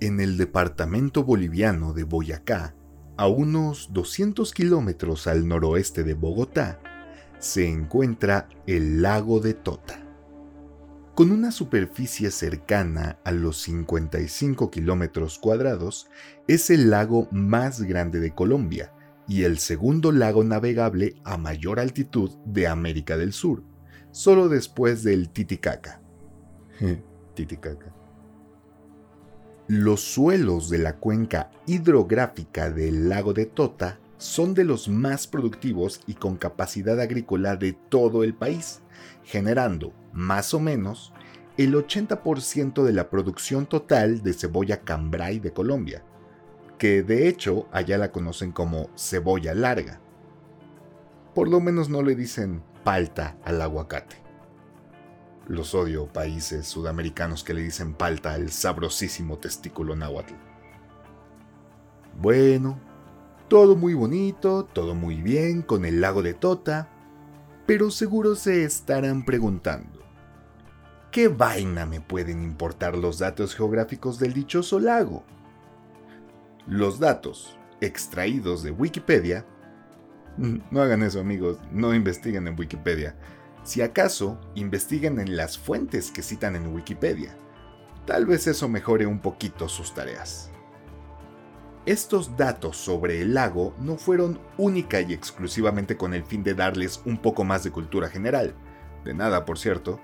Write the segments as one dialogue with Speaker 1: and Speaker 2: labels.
Speaker 1: En el departamento boliviano de Boyacá, a unos 200 kilómetros al noroeste de Bogotá, se encuentra el lago de Tota. Con una superficie cercana a los 55 kilómetros cuadrados, es el lago más grande de Colombia y el segundo lago navegable a mayor altitud de América del Sur, solo después del Titicaca. Titicaca. Los suelos de la cuenca hidrográfica del lago de Tota son de los más productivos y con capacidad agrícola de todo el país, generando, más o menos, el 80% de la producción total de cebolla cambray de Colombia, que de hecho allá la conocen como cebolla larga. Por lo menos no le dicen palta al aguacate. Los odio países sudamericanos que le dicen palta al sabrosísimo testículo náhuatl. Bueno, todo muy bonito, todo muy bien con el lago de Tota, pero seguro se estarán preguntando, ¿qué vaina me pueden importar los datos geográficos del dichoso lago? Los datos extraídos de Wikipedia, no hagan eso amigos, no investiguen en Wikipedia, si acaso, investiguen en las fuentes que citan en Wikipedia. Tal vez eso mejore un poquito sus tareas. Estos datos sobre el lago no fueron única y exclusivamente con el fin de darles un poco más de cultura general, de nada por cierto,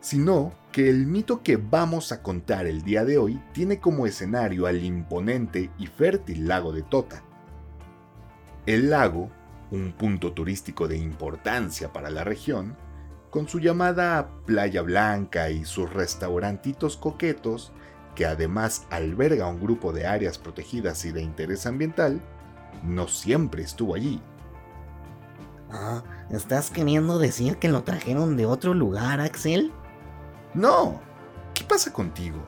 Speaker 1: sino que el mito que vamos a contar el día de hoy tiene como escenario al imponente y fértil lago de Tota. El lago, un punto turístico de importancia para la región, con su llamada Playa Blanca y sus restaurantitos coquetos, que además alberga un grupo de áreas protegidas y de interés ambiental, no siempre estuvo allí.
Speaker 2: Ah, ¿estás queriendo decir que lo trajeron de otro lugar, Axel?
Speaker 1: No, ¿qué pasa contigo?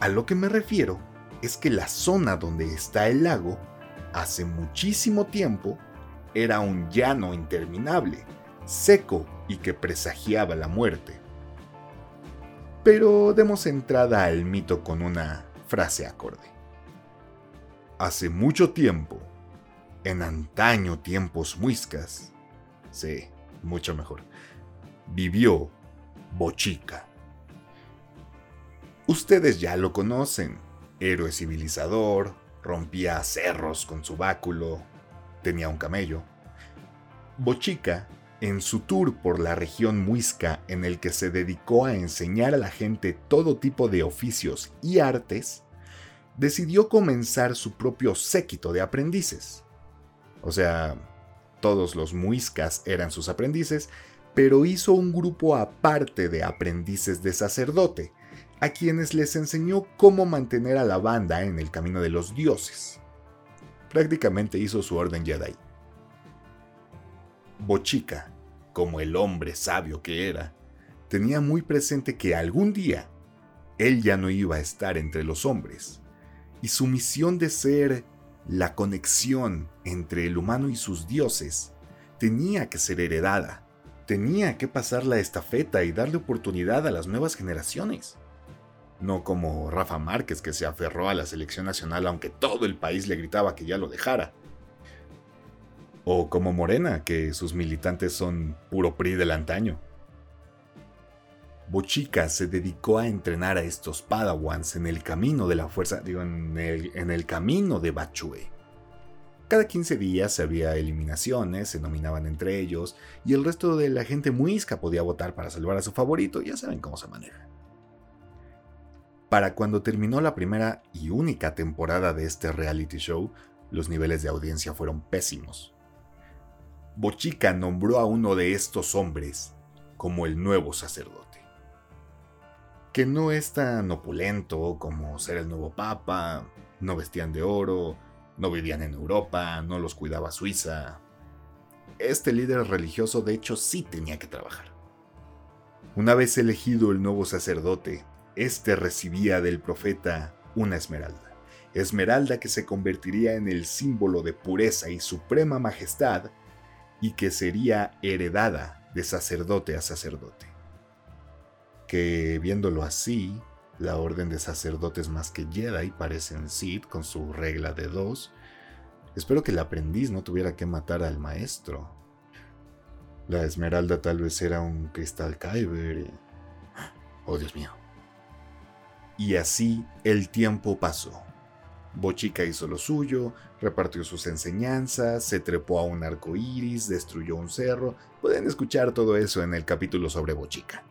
Speaker 1: A lo que me refiero es que la zona donde está el lago, hace muchísimo tiempo, era un llano interminable, seco y que presagiaba la muerte. Pero demos entrada al mito con una frase acorde. Hace mucho tiempo, en antaño tiempos muiscas, sí, mucho mejor, vivió Bochica. Ustedes ya lo conocen, héroe civilizador, rompía cerros con su báculo, tenía un camello. Bochica en su tour por la región muisca en el que se dedicó a enseñar a la gente todo tipo de oficios y artes, decidió comenzar su propio séquito de aprendices. O sea, todos los muiscas eran sus aprendices, pero hizo un grupo aparte de aprendices de sacerdote, a quienes les enseñó cómo mantener a la banda en el camino de los dioses. Prácticamente hizo su orden Jedi. Bochica como el hombre sabio que era, tenía muy presente que algún día él ya no iba a estar entre los hombres, y su misión de ser la conexión entre el humano y sus dioses tenía que ser heredada, tenía que pasar la estafeta y darle oportunidad a las nuevas generaciones. No como Rafa Márquez que se aferró a la selección nacional aunque todo el país le gritaba que ya lo dejara o como Morena, que sus militantes son puro PRI del antaño. Bochica se dedicó a entrenar a estos Padawans en el camino de la fuerza, digo, en el, en el camino de Bachue. Cada 15 días había eliminaciones, se nominaban entre ellos, y el resto de la gente muisca podía votar para salvar a su favorito, ya saben cómo se maneja. Para cuando terminó la primera y única temporada de este reality show, los niveles de audiencia fueron pésimos. Bochica nombró a uno de estos hombres como el nuevo sacerdote. Que no es tan opulento como ser el nuevo papa, no vestían de oro, no vivían en Europa, no los cuidaba Suiza. Este líder religioso de hecho sí tenía que trabajar. Una vez elegido el nuevo sacerdote, este recibía del profeta una esmeralda. Esmeralda que se convertiría en el símbolo de pureza y suprema majestad y que sería heredada de sacerdote a sacerdote. Que viéndolo así, La orden de sacerdotes más que Jedi parecen Sith con su regla de dos. Espero que el aprendiz no tuviera que matar al maestro. La esmeralda tal vez era un cristal Kyber. Oh, Dios mío. Y así el tiempo pasó. Bochica hizo lo suyo, repartió sus enseñanzas, se trepó a un arco iris, destruyó un cerro. Pueden escuchar todo eso en el capítulo sobre Bochica.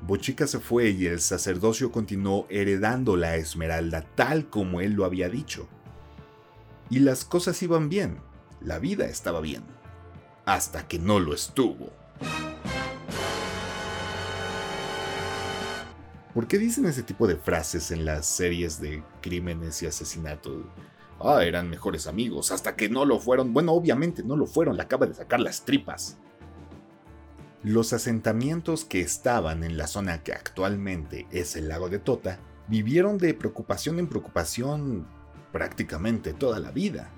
Speaker 1: Bochica se fue y el sacerdocio continuó heredando la esmeralda tal como él lo había dicho. Y las cosas iban bien, la vida estaba bien, hasta que no lo estuvo. ¿Por qué dicen ese tipo de frases en las series de crímenes y asesinatos? Ah, eran mejores amigos, hasta que no lo fueron. Bueno, obviamente no lo fueron, le acaba de sacar las tripas. Los asentamientos que estaban en la zona que actualmente es el lago de Tota vivieron de preocupación en preocupación prácticamente toda la vida.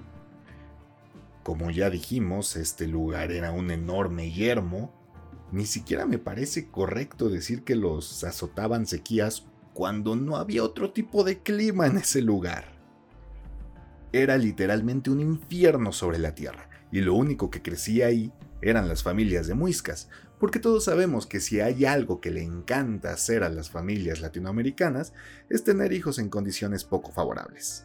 Speaker 1: Como ya dijimos, este lugar era un enorme yermo ni siquiera me parece correcto decir que los azotaban sequías cuando no había otro tipo de clima en ese lugar. Era literalmente un infierno sobre la tierra, y lo único que crecía ahí eran las familias de muiscas, porque todos sabemos que si hay algo que le encanta hacer a las familias latinoamericanas es tener hijos en condiciones poco favorables.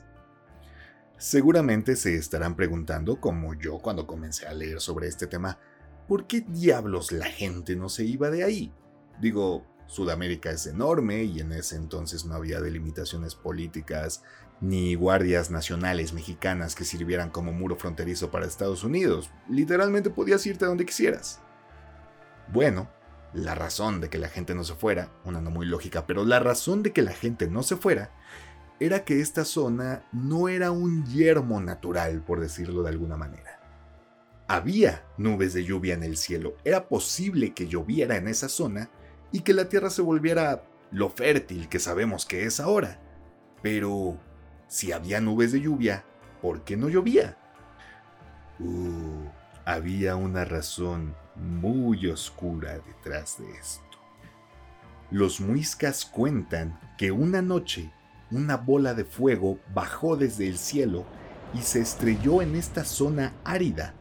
Speaker 1: Seguramente se estarán preguntando, como yo cuando comencé a leer sobre este tema, ¿por qué diablos la gente no se iba de ahí? Digo, Sudamérica es enorme y en ese entonces no había delimitaciones políticas ni guardias nacionales mexicanas que sirvieran como muro fronterizo para Estados Unidos. Literalmente podías irte a donde quisieras. Bueno, la razón de que la gente no se fuera, una no muy lógica, pero la razón de que la gente no se fuera era que esta zona no era un yermo natural, por decirlo de alguna manera. Había nubes de lluvia en el cielo, era posible que lloviera en esa zona y que la tierra se volviera lo fértil que sabemos que es ahora. Pero, si había nubes de lluvia, ¿por qué no llovía? Uh, había una razón muy oscura detrás de esto. Los muiscas cuentan que una noche una bola de fuego bajó desde el cielo y se estrelló en esta zona árida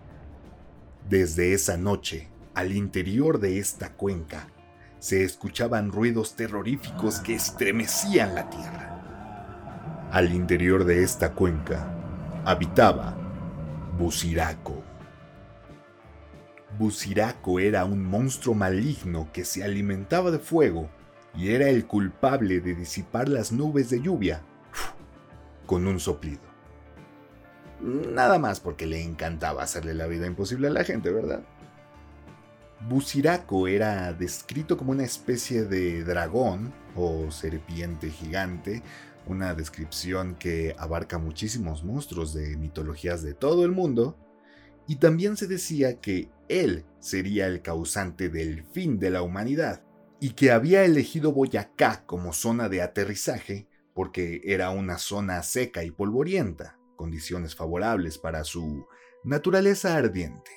Speaker 1: desde esa noche, al interior de esta cuenca, se escuchaban ruidos terroríficos que estremecían la tierra. Al interior de esta cuenca habitaba Busiraco. Busiraco era un monstruo maligno que se alimentaba de fuego y era el culpable de disipar las nubes de lluvia con un soplido. Nada más porque le encantaba hacerle la vida imposible a la gente, ¿verdad? Busiraco era descrito como una especie de dragón o serpiente gigante, una descripción que abarca muchísimos monstruos de mitologías de todo el mundo, y también se decía que él sería el causante del fin de la humanidad, y que había elegido Boyacá como zona de aterrizaje porque era una zona seca y polvorienta condiciones favorables para su naturaleza ardiente.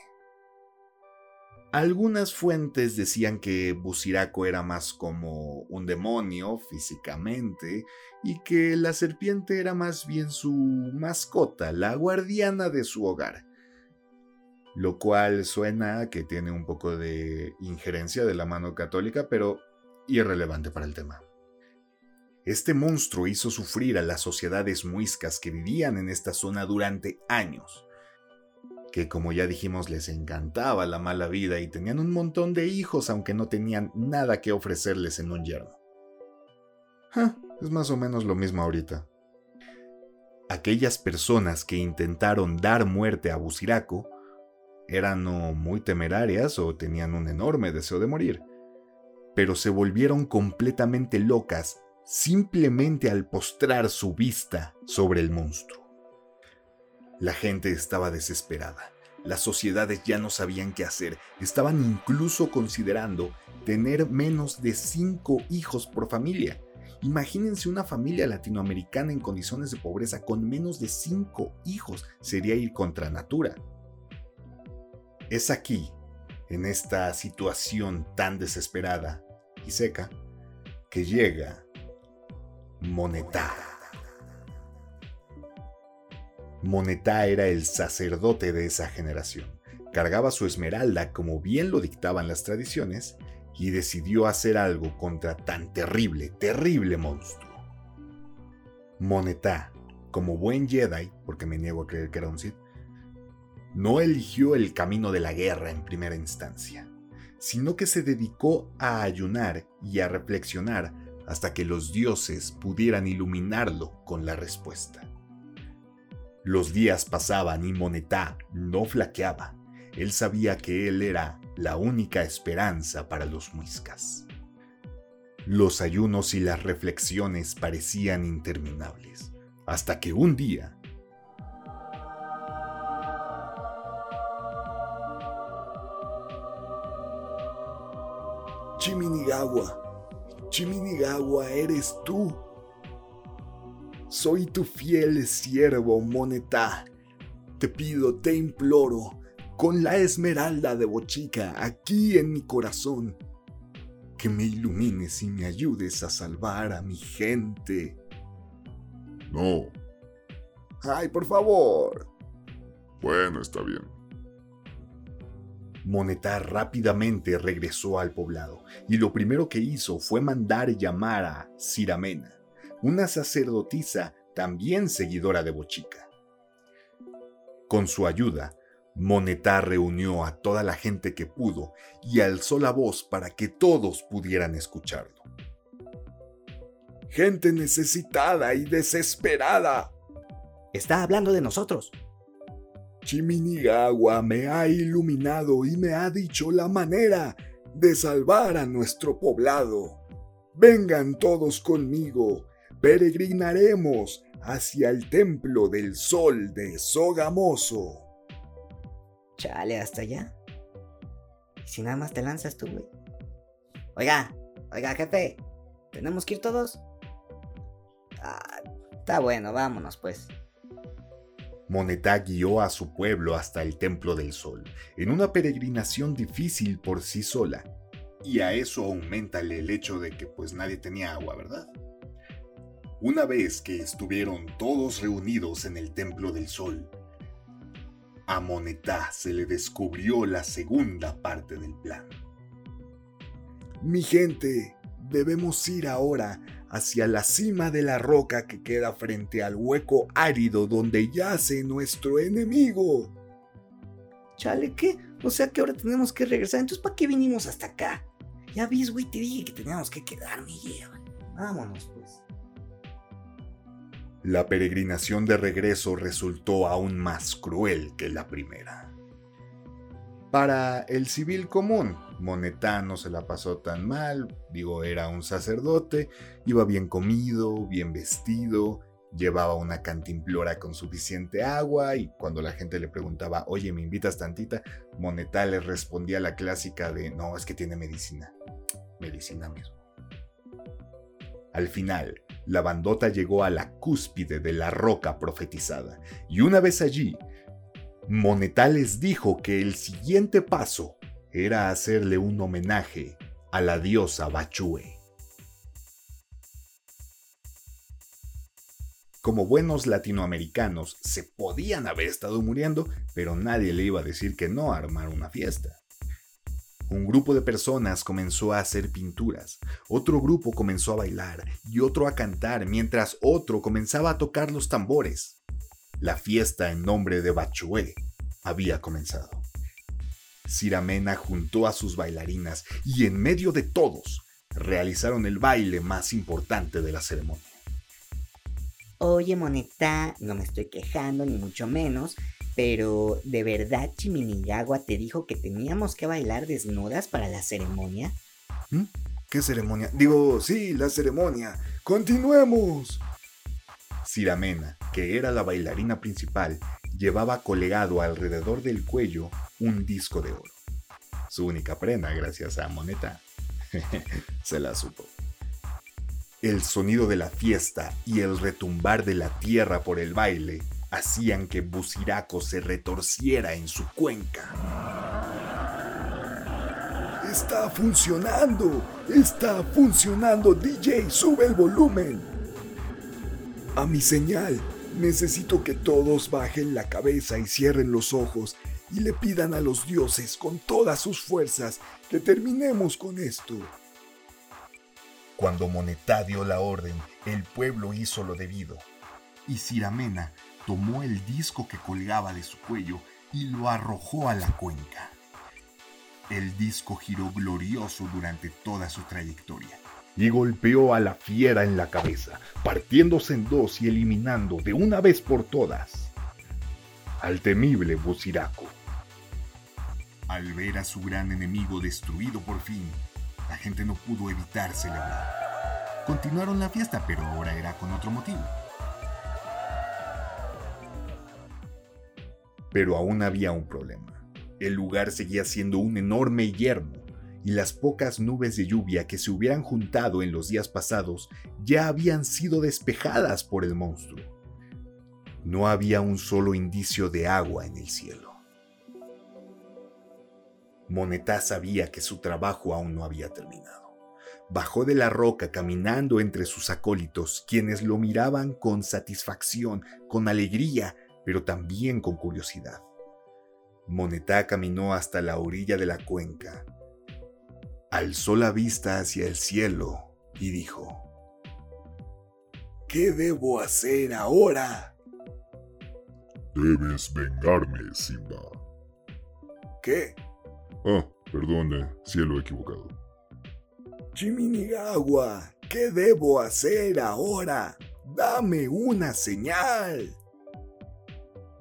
Speaker 1: Algunas fuentes decían que Busiraco era más como un demonio físicamente y que la serpiente era más bien su mascota, la guardiana de su hogar. Lo cual suena que tiene un poco de injerencia de la mano católica, pero irrelevante para el tema. Este monstruo hizo sufrir a las sociedades muiscas que vivían en esta zona durante años, que como ya dijimos les encantaba la mala vida y tenían un montón de hijos aunque no tenían nada que ofrecerles en un yerno. es más o menos lo mismo ahorita. Aquellas personas que intentaron dar muerte a Busiraco eran o muy temerarias o tenían un enorme deseo de morir, pero se volvieron completamente locas simplemente al postrar su vista sobre el monstruo. La gente estaba desesperada. Las sociedades ya no sabían qué hacer. Estaban incluso considerando tener menos de cinco hijos por familia. Imagínense una familia latinoamericana en condiciones de pobreza con menos de cinco hijos. Sería ir contra natura. Es aquí, en esta situación tan desesperada y seca, que llega Monetá. Monetá era el sacerdote de esa generación. Cargaba su esmeralda como bien lo dictaban las tradiciones y decidió hacer algo contra tan terrible, terrible monstruo. Monetá, como buen Jedi, porque me niego a creer que era un Sith, no eligió el camino de la guerra en primera instancia, sino que se dedicó a ayunar y a reflexionar hasta que los dioses pudieran iluminarlo con la respuesta. Los días pasaban y Monetá no flaqueaba. Él sabía que él era la única esperanza para los muiscas. Los ayunos y las reflexiones parecían interminables, hasta que un día...
Speaker 3: Chiminigawa, Chiminigawa eres tú. Soy tu fiel siervo, Moneta. Te pido, te imploro, con la esmeralda de Bochica aquí en mi corazón, que me ilumines y me ayudes a salvar a mi gente.
Speaker 4: No.
Speaker 3: Ay, por favor.
Speaker 4: Bueno, está bien.
Speaker 1: Monetá rápidamente regresó al poblado y lo primero que hizo fue mandar llamar a Ciramena, una sacerdotisa también seguidora de Bochica. Con su ayuda, Monetá reunió a toda la gente que pudo y alzó la voz para que todos pudieran escucharlo.
Speaker 3: Gente necesitada y desesperada.
Speaker 2: Está hablando de nosotros.
Speaker 3: Chiminigawa me ha iluminado y me ha dicho la manera de salvar a nuestro poblado. Vengan todos conmigo, peregrinaremos hacia el templo del sol de Sogamoso.
Speaker 2: Chale, hasta allá. Si nada más te lanzas tú, güey. Oiga, oiga, jefe. ¿Tenemos que ir todos? Ah, está bueno, vámonos pues.
Speaker 1: Monetá guió a su pueblo hasta el Templo del Sol, en una peregrinación difícil por sí sola. Y a eso aumenta el hecho de que pues nadie tenía agua, ¿verdad? Una vez que estuvieron todos reunidos en el Templo del Sol, a Monetá se le descubrió la segunda parte del plan.
Speaker 3: Mi gente, debemos ir ahora hacia la cima de la roca que queda frente al hueco árido donde yace nuestro enemigo.
Speaker 2: Chale, ¿qué? O sea que ahora tenemos que regresar. Entonces, ¿para qué vinimos hasta acá? Ya ves, güey, te dije que teníamos que quedarme. Vámonos, pues.
Speaker 1: La peregrinación de regreso resultó aún más cruel que la primera. Para el civil común, Monetá no se la pasó tan mal, digo, era un sacerdote, iba bien comido, bien vestido, llevaba una cantimplora con suficiente agua y cuando la gente le preguntaba, oye, ¿me invitas tantita? Monetá le respondía la clásica de, no, es que tiene medicina, medicina mismo. Al final, la bandota llegó a la cúspide de la roca profetizada, y una vez allí, Monetá les dijo que el siguiente paso era hacerle un homenaje a la diosa Bachue. Como buenos latinoamericanos, se podían haber estado muriendo, pero nadie le iba a decir que no a armar una fiesta. Un grupo de personas comenzó a hacer pinturas, otro grupo comenzó a bailar y otro a cantar mientras otro comenzaba a tocar los tambores. La fiesta en nombre de Bachué había comenzado. Ciramena juntó a sus bailarinas y en medio de todos realizaron el baile más importante de la ceremonia.
Speaker 2: Oye, Moneta, no me estoy quejando ni mucho menos, pero, ¿de verdad Chiminigagua te dijo que teníamos que bailar desnudas para la ceremonia?
Speaker 3: ¿Mm? ¿Qué ceremonia? Digo, sí, la ceremonia. ¡Continuemos!
Speaker 1: Ciramena, que era la bailarina principal, llevaba colgado alrededor del cuello un disco de oro. Su única prenda, gracias a Moneta. Se la supo. El sonido de la fiesta y el retumbar de la tierra por el baile hacían que Buciraco se retorciera en su cuenca.
Speaker 3: Está funcionando, está funcionando, DJ, sube el volumen. A mi señal, necesito que todos bajen la cabeza y cierren los ojos y le pidan a los dioses con todas sus fuerzas que terminemos con esto.
Speaker 1: Cuando Monetá dio la orden, el pueblo hizo lo debido, y Ciramena tomó el disco que colgaba de su cuello y lo arrojó a la cuenca. El disco giró glorioso durante toda su trayectoria y golpeó a la fiera en la cabeza, partiéndose en dos y eliminando de una vez por todas al temible Buciraco. Al ver a su gran enemigo destruido por fin, la gente no pudo evitar celebrar. Continuaron la fiesta, pero ahora era con otro motivo. Pero aún había un problema. El lugar seguía siendo un enorme yermo, y las pocas nubes de lluvia que se hubieran juntado en los días pasados ya habían sido despejadas por el monstruo. No había un solo indicio de agua en el cielo. Monetá sabía que su trabajo aún no había terminado. Bajó de la roca caminando entre sus acólitos, quienes lo miraban con satisfacción, con alegría, pero también con curiosidad. Monetá caminó hasta la orilla de la cuenca, alzó la vista hacia el cielo y dijo,
Speaker 3: ¿Qué debo hacer ahora?
Speaker 4: Debes vengarme, Simba.
Speaker 3: ¿Qué?
Speaker 4: Ah, perdone, cielo equivocado.
Speaker 3: Chiminigawa, ¿qué debo hacer ahora? Dame una señal.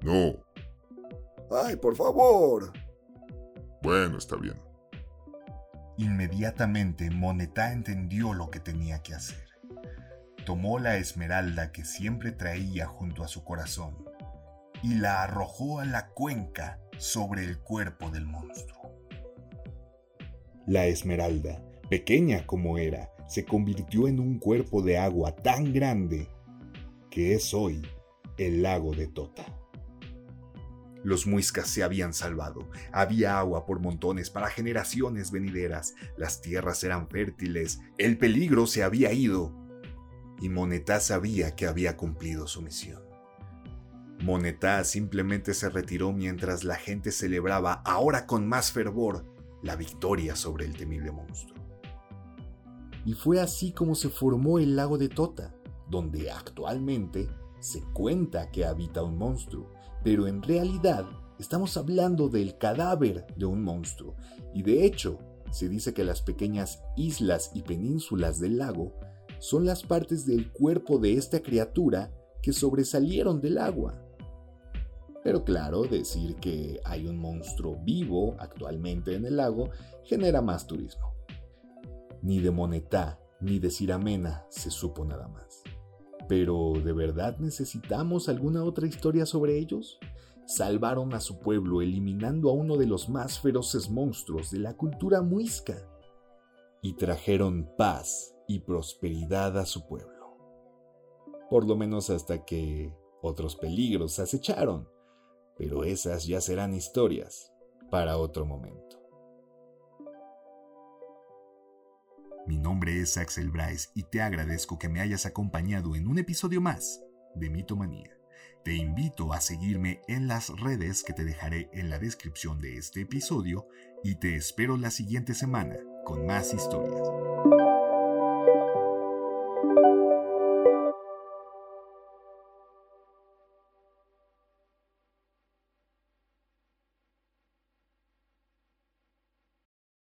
Speaker 4: No.
Speaker 3: Ay, por favor.
Speaker 4: Bueno, está bien.
Speaker 1: Inmediatamente Monetá entendió lo que tenía que hacer. Tomó la esmeralda que siempre traía junto a su corazón y la arrojó a la cuenca sobre el cuerpo del monstruo. La esmeralda, pequeña como era, se convirtió en un cuerpo de agua tan grande que es hoy el lago de Tota. Los muiscas se habían salvado, había agua por montones para generaciones venideras, las tierras eran fértiles, el peligro se había ido. Y Monetá sabía que había cumplido su misión. Monetá simplemente se retiró mientras la gente celebraba, ahora con más fervor, la victoria sobre el temible monstruo. Y fue así como se formó el lago de Tota, donde actualmente se cuenta que habita un monstruo, pero en realidad estamos hablando del cadáver de un monstruo, y de hecho se dice que las pequeñas islas y penínsulas del lago son las partes del cuerpo de esta criatura que sobresalieron del agua. Pero claro, decir que hay un monstruo vivo actualmente en el lago genera más turismo. Ni de Monetá ni de Ciramena se supo nada más. Pero ¿de verdad necesitamos alguna otra historia sobre ellos? Salvaron a su pueblo eliminando a uno de los más feroces monstruos de la cultura muisca y trajeron paz y prosperidad a su pueblo. Por lo menos hasta que otros peligros acecharon, pero esas ya serán historias para otro momento. Mi nombre es Axel Bryce y te agradezco que me hayas acompañado en un episodio más de Mitomanía. Te invito a seguirme en las redes que te dejaré en la descripción de este episodio y te espero la siguiente semana con más historias.